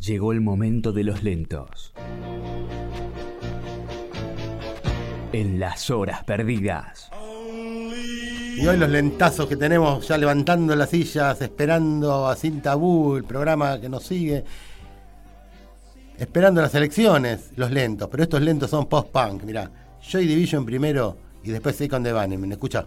Llegó el momento de los lentos. En las horas perdidas. Y hoy los lentazos que tenemos ya levantando las sillas, esperando a Sin Tabú, el programa que nos sigue. Esperando las elecciones, los lentos. Pero estos lentos son post-punk, mirá. Joy Division primero y después Second the. ¿Me escucha?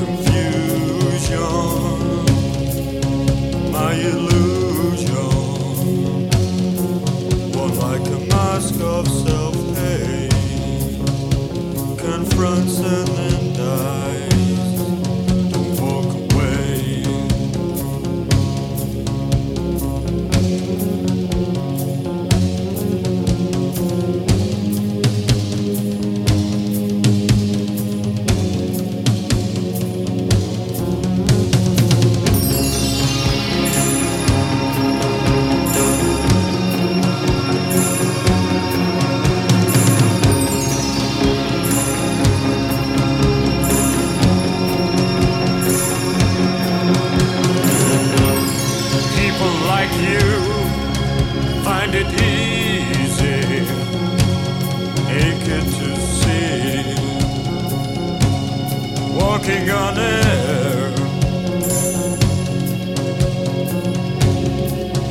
can walking on air,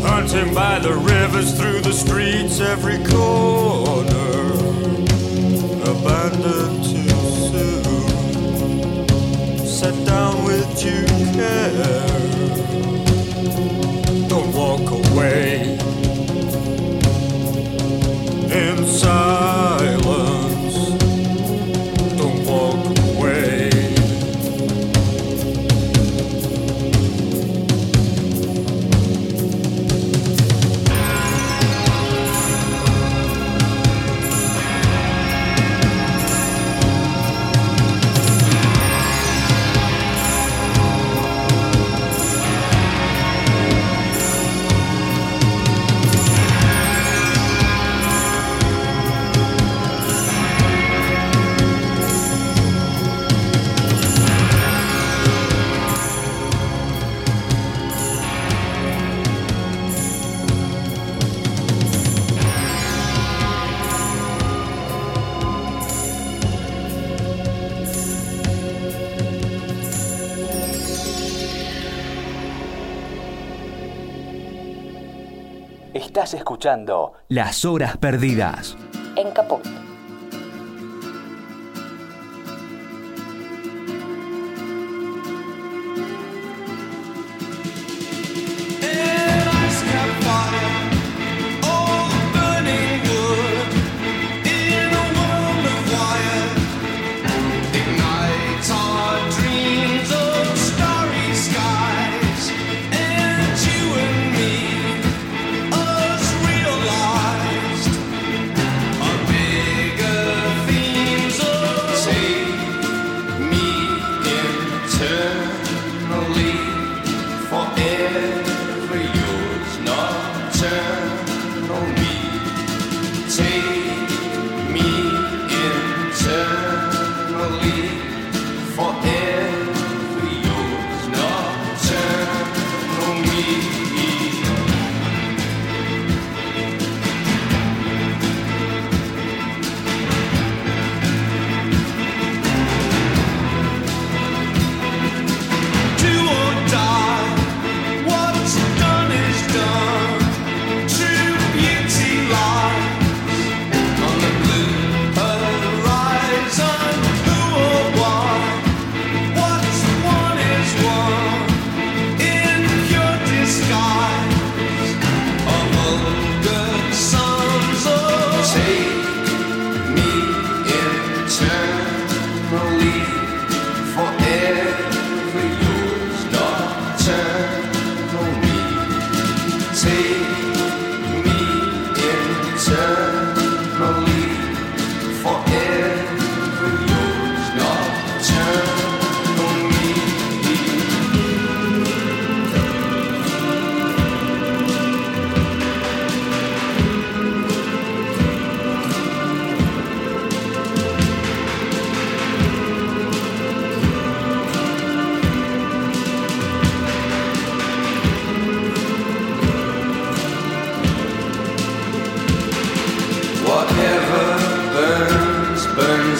hunting by the rivers through the streets, every corner, abandoned Estás escuchando Las Horas Perdidas. En Caput.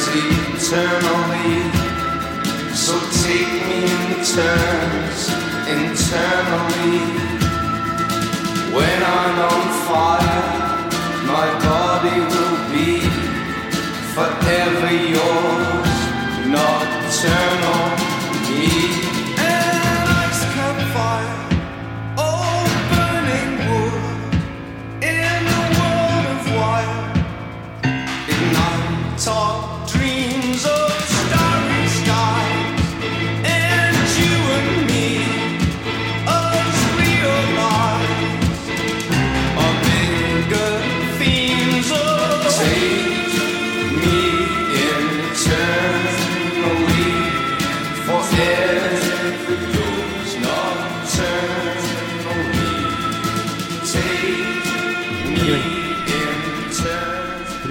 Eternally. So take me in turns internally. When I'm on fire, my body will be forever yours, not me.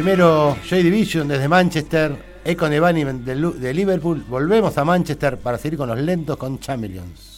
Primero Joy Division desde Manchester, Econ Lu- de Liverpool. Volvemos a Manchester para seguir con los lentos con Chameleons.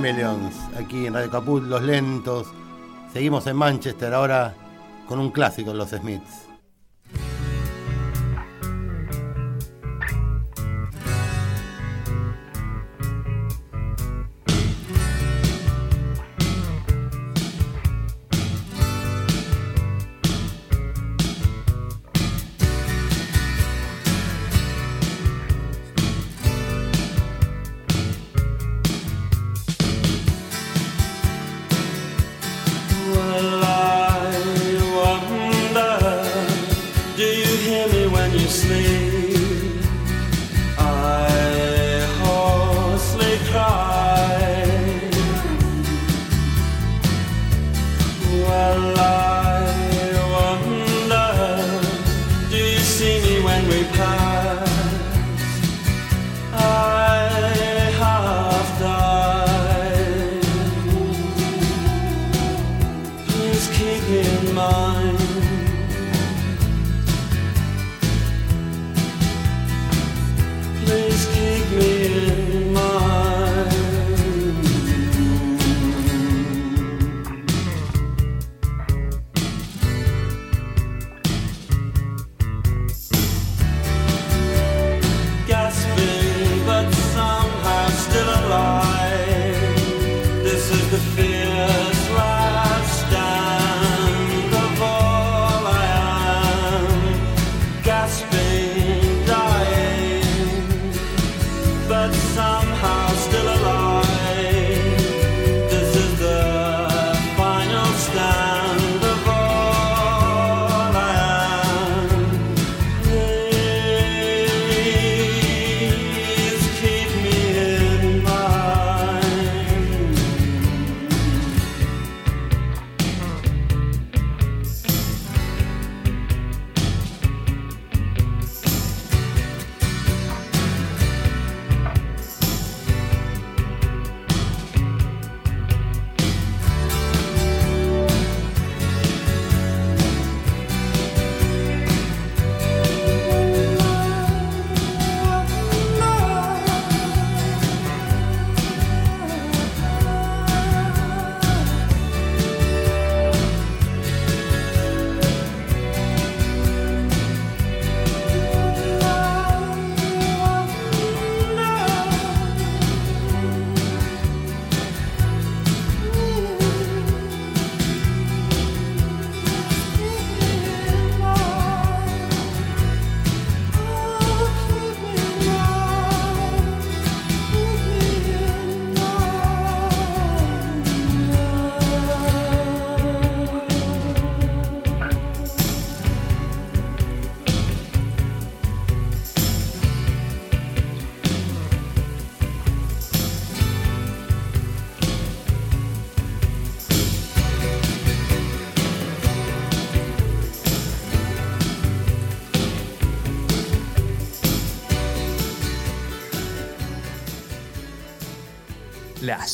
Chameleons, aquí en Radio Caput, los lentos. Seguimos en Manchester ahora con un clásico, los Smiths.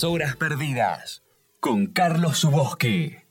Horas perdidas con Carlos Suboski.